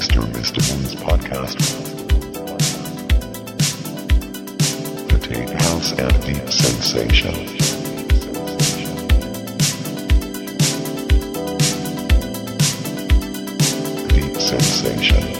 Mr. Mr. Bones podcast. The Tate House and Deep Sensation. Deep Sensation.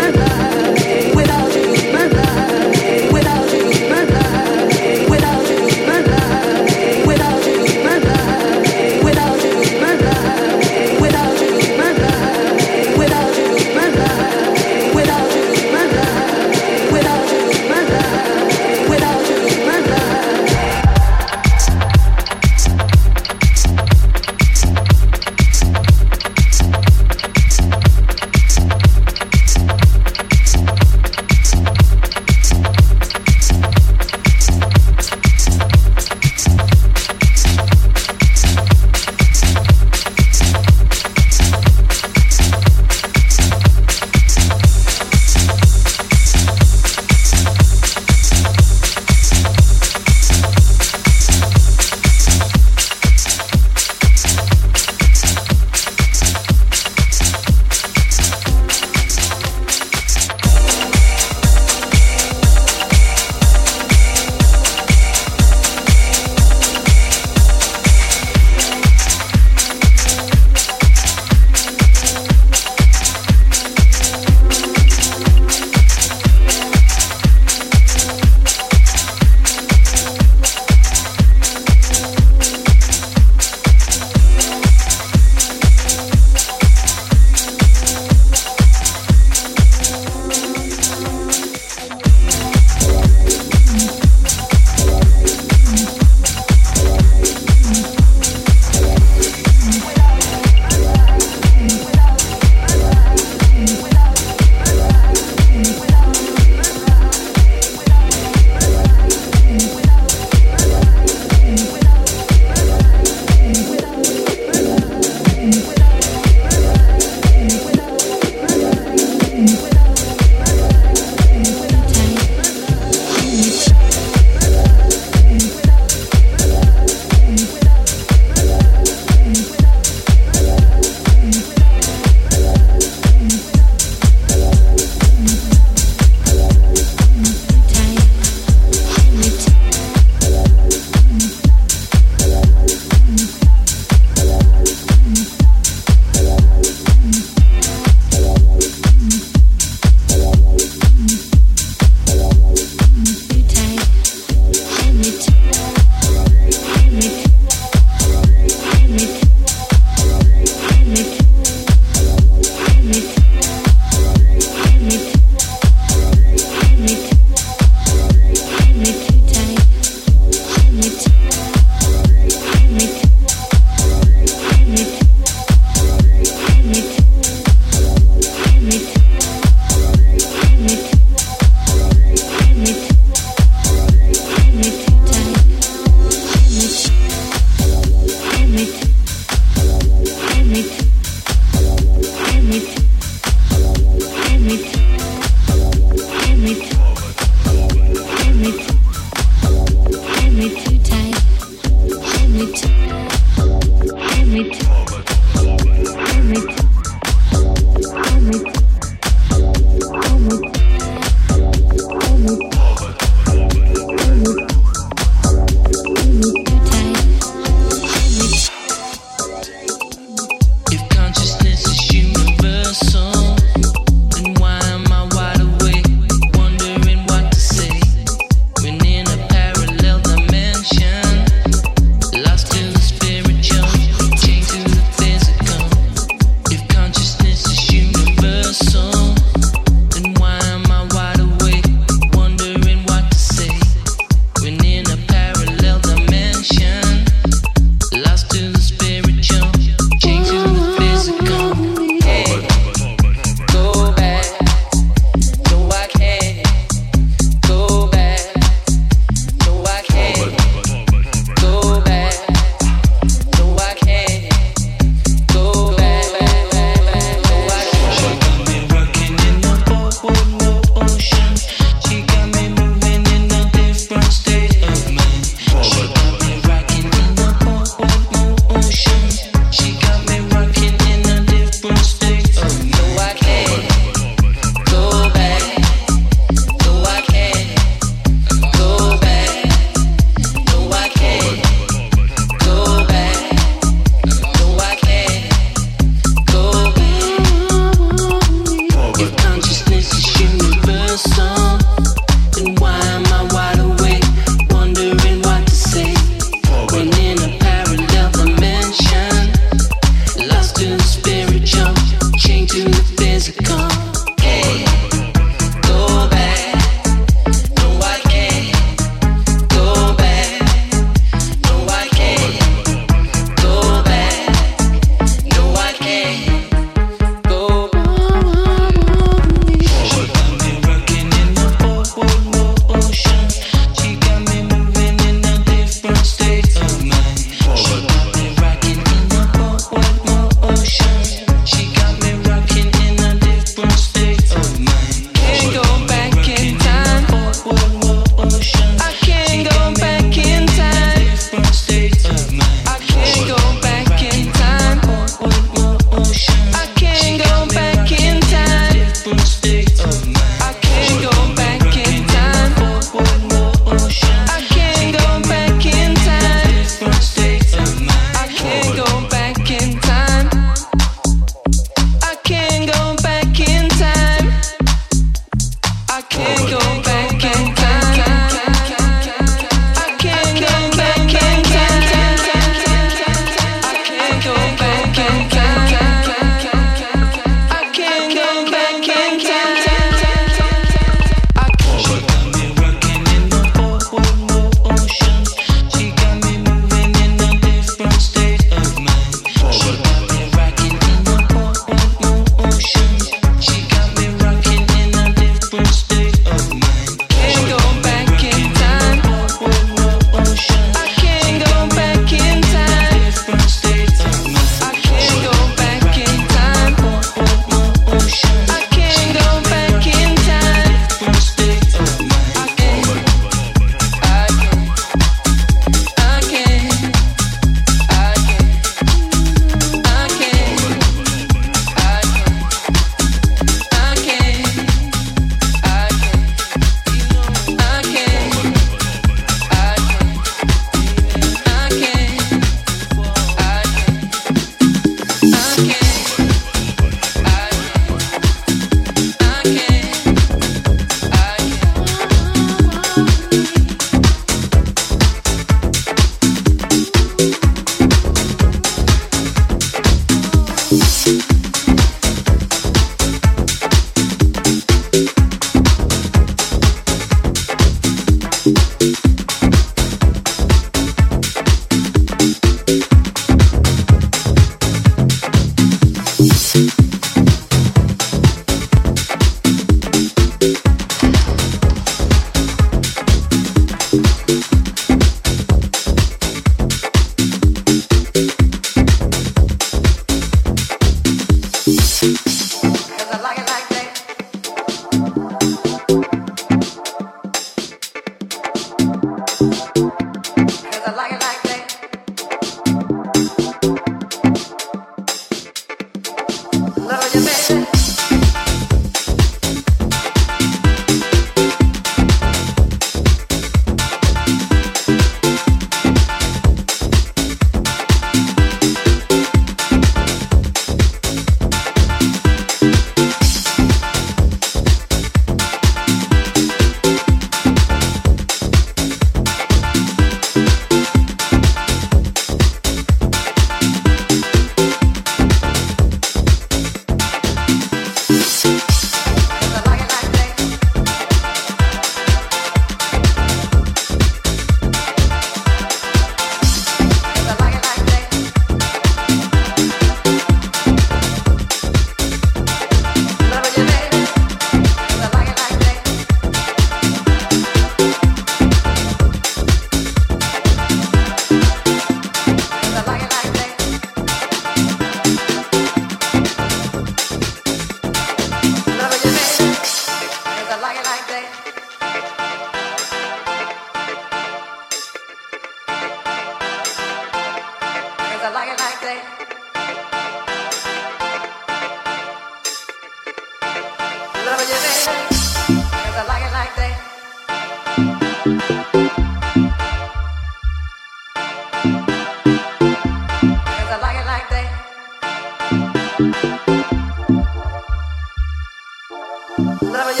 Здравия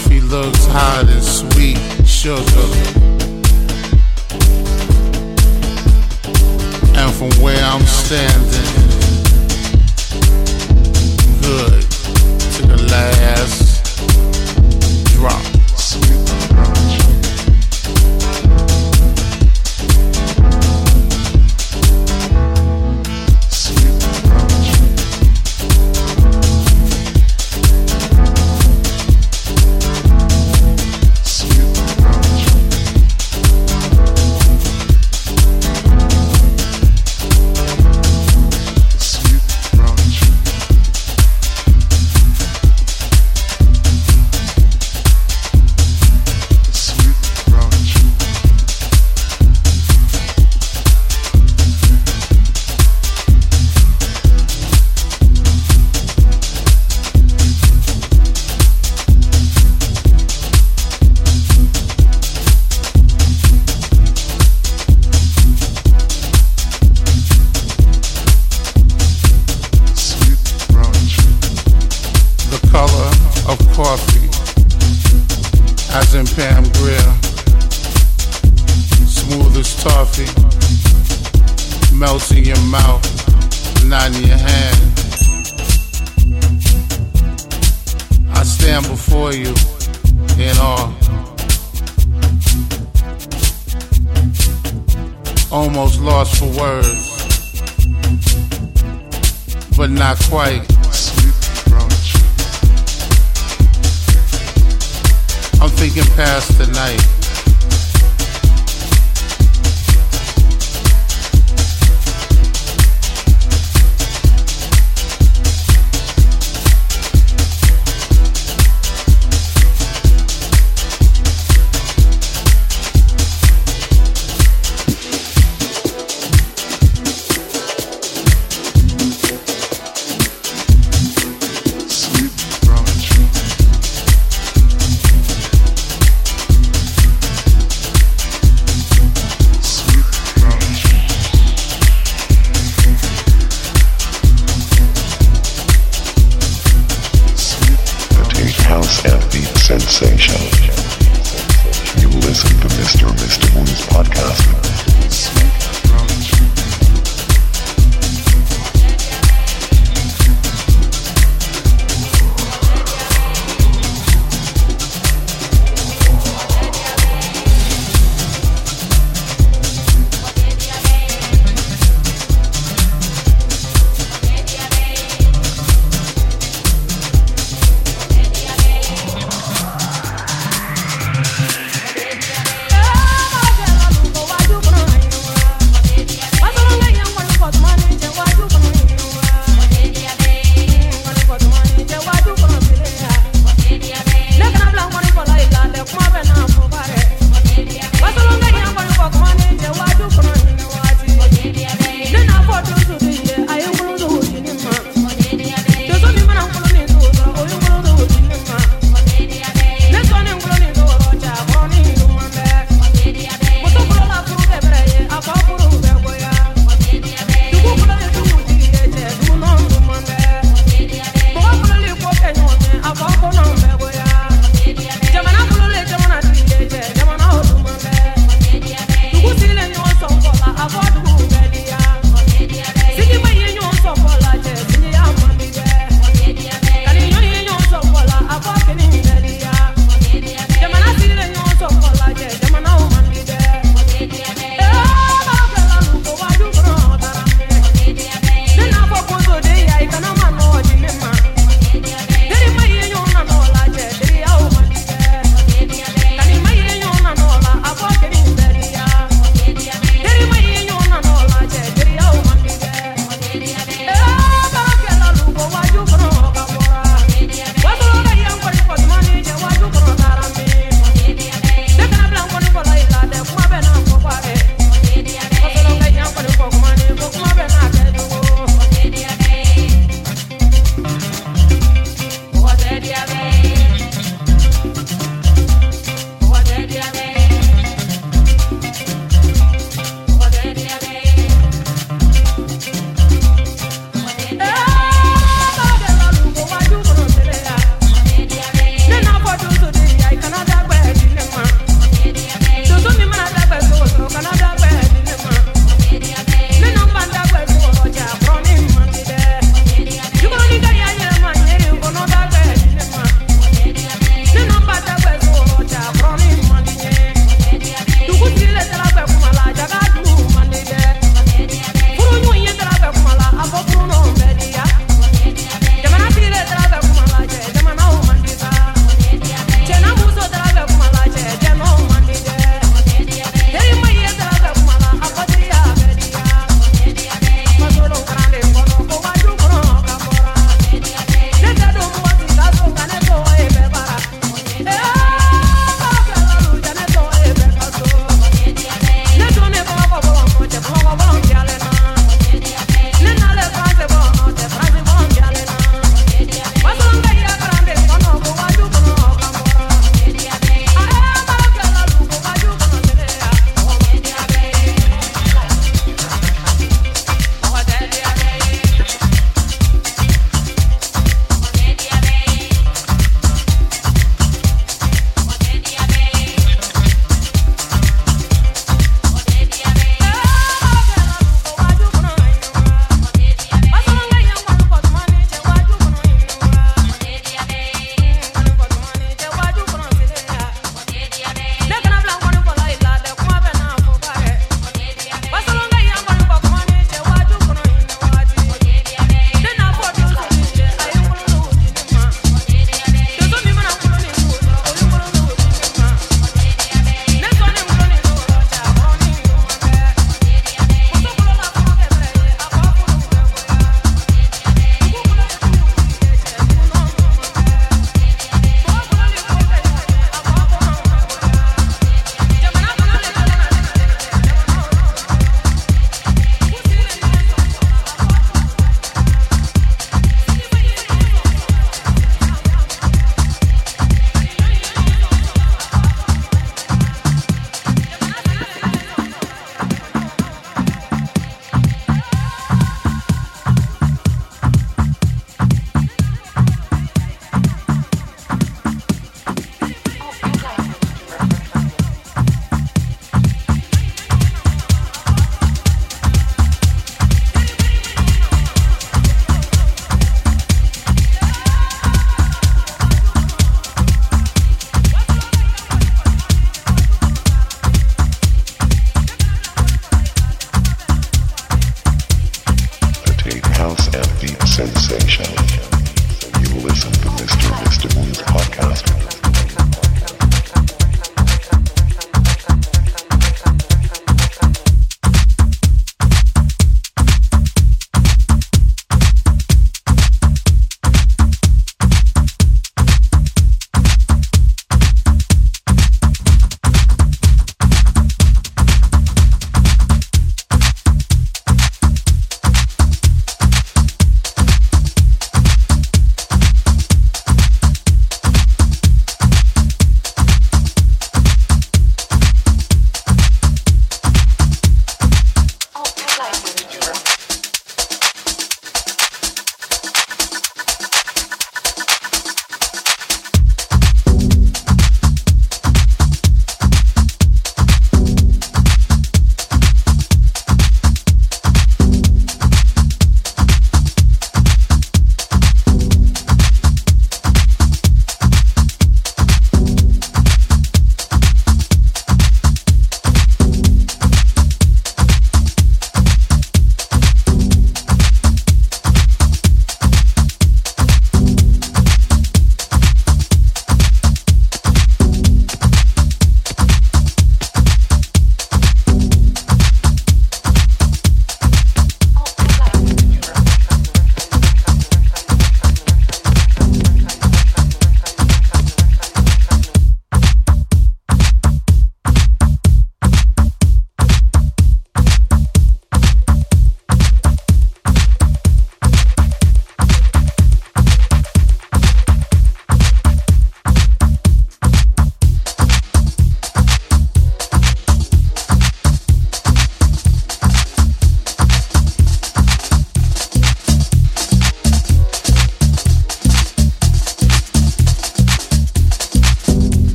coffee looks hot and sweet sugar. And from where I'm standing,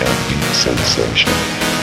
sensation. sensation.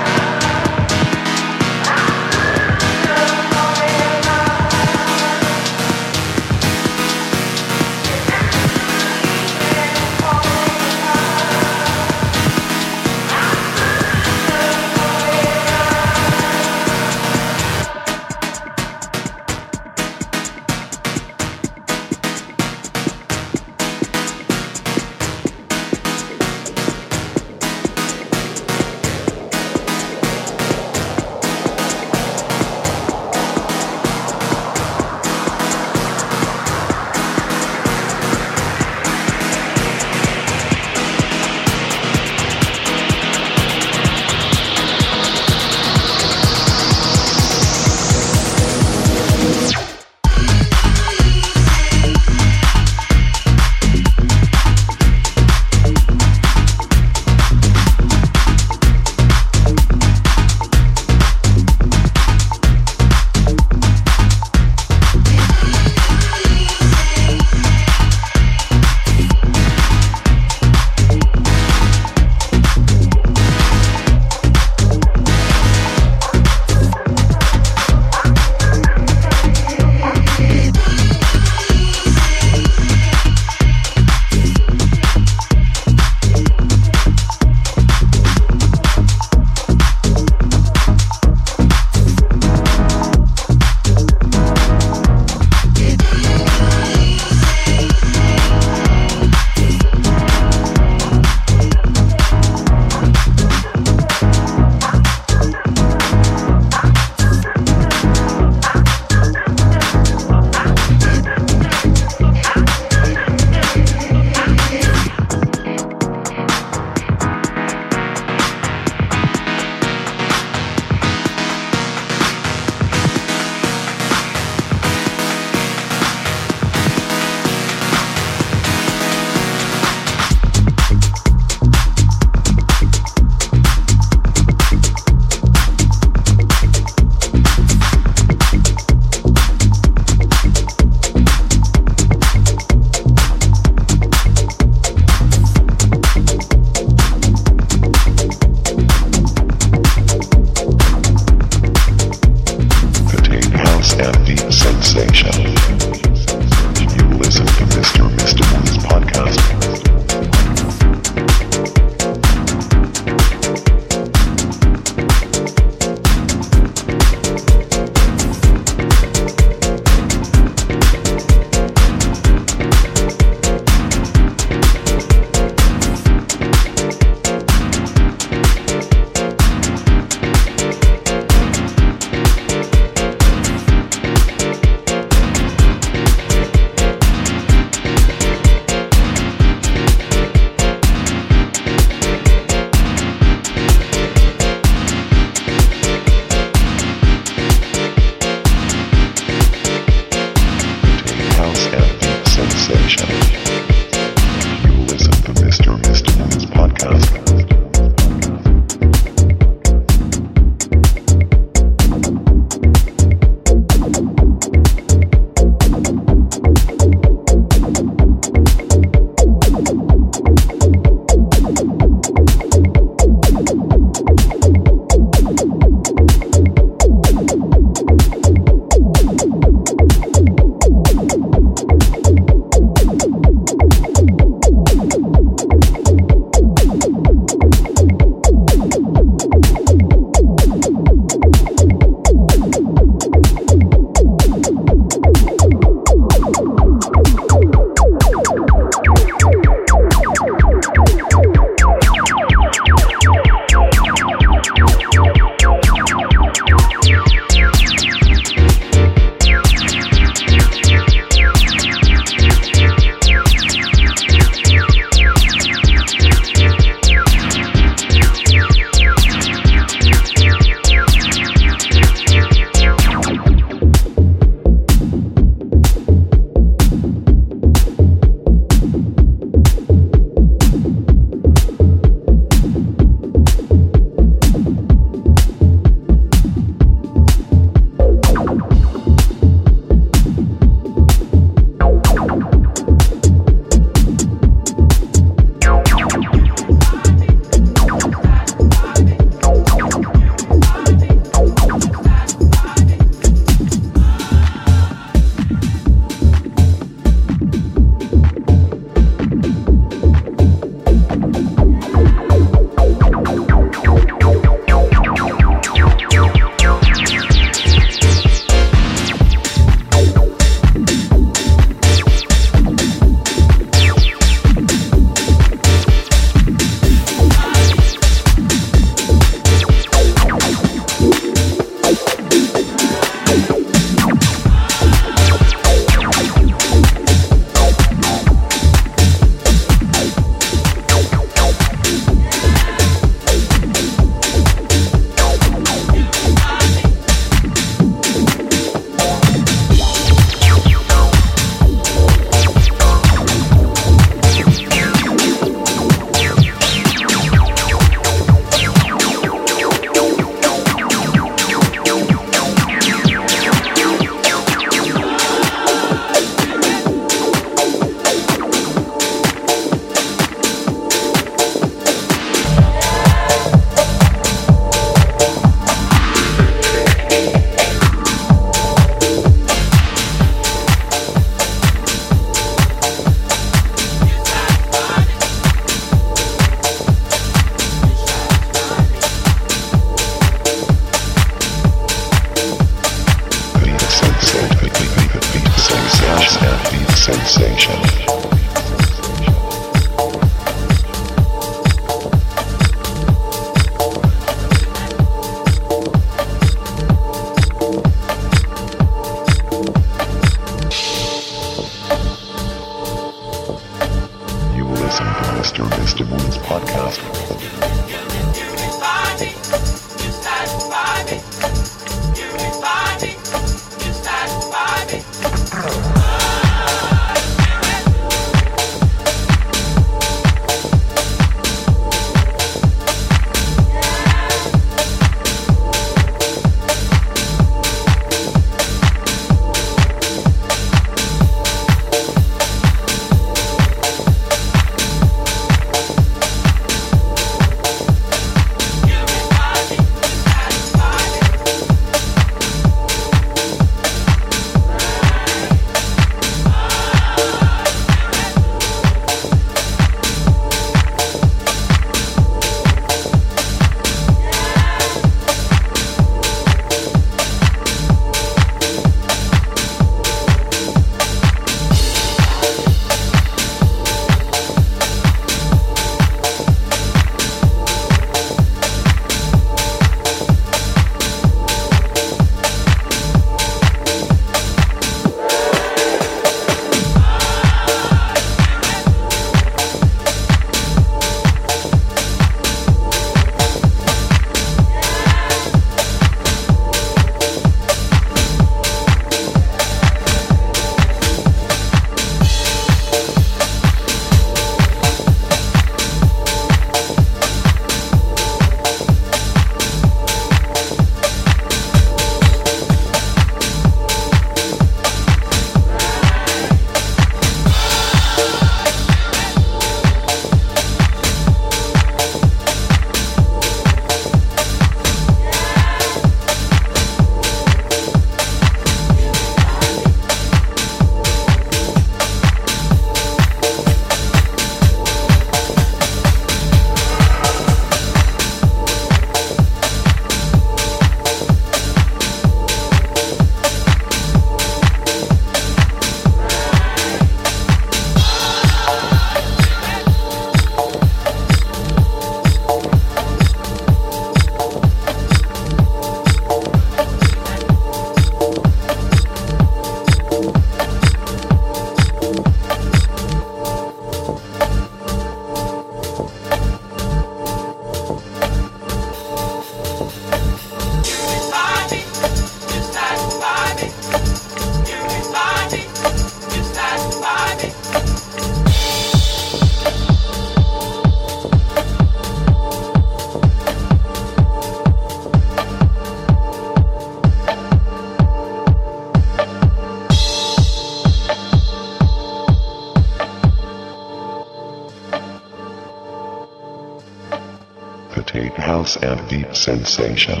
And Deep Sensation.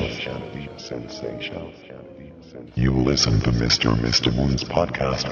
You listen to Mr. Mr. Moon's podcast.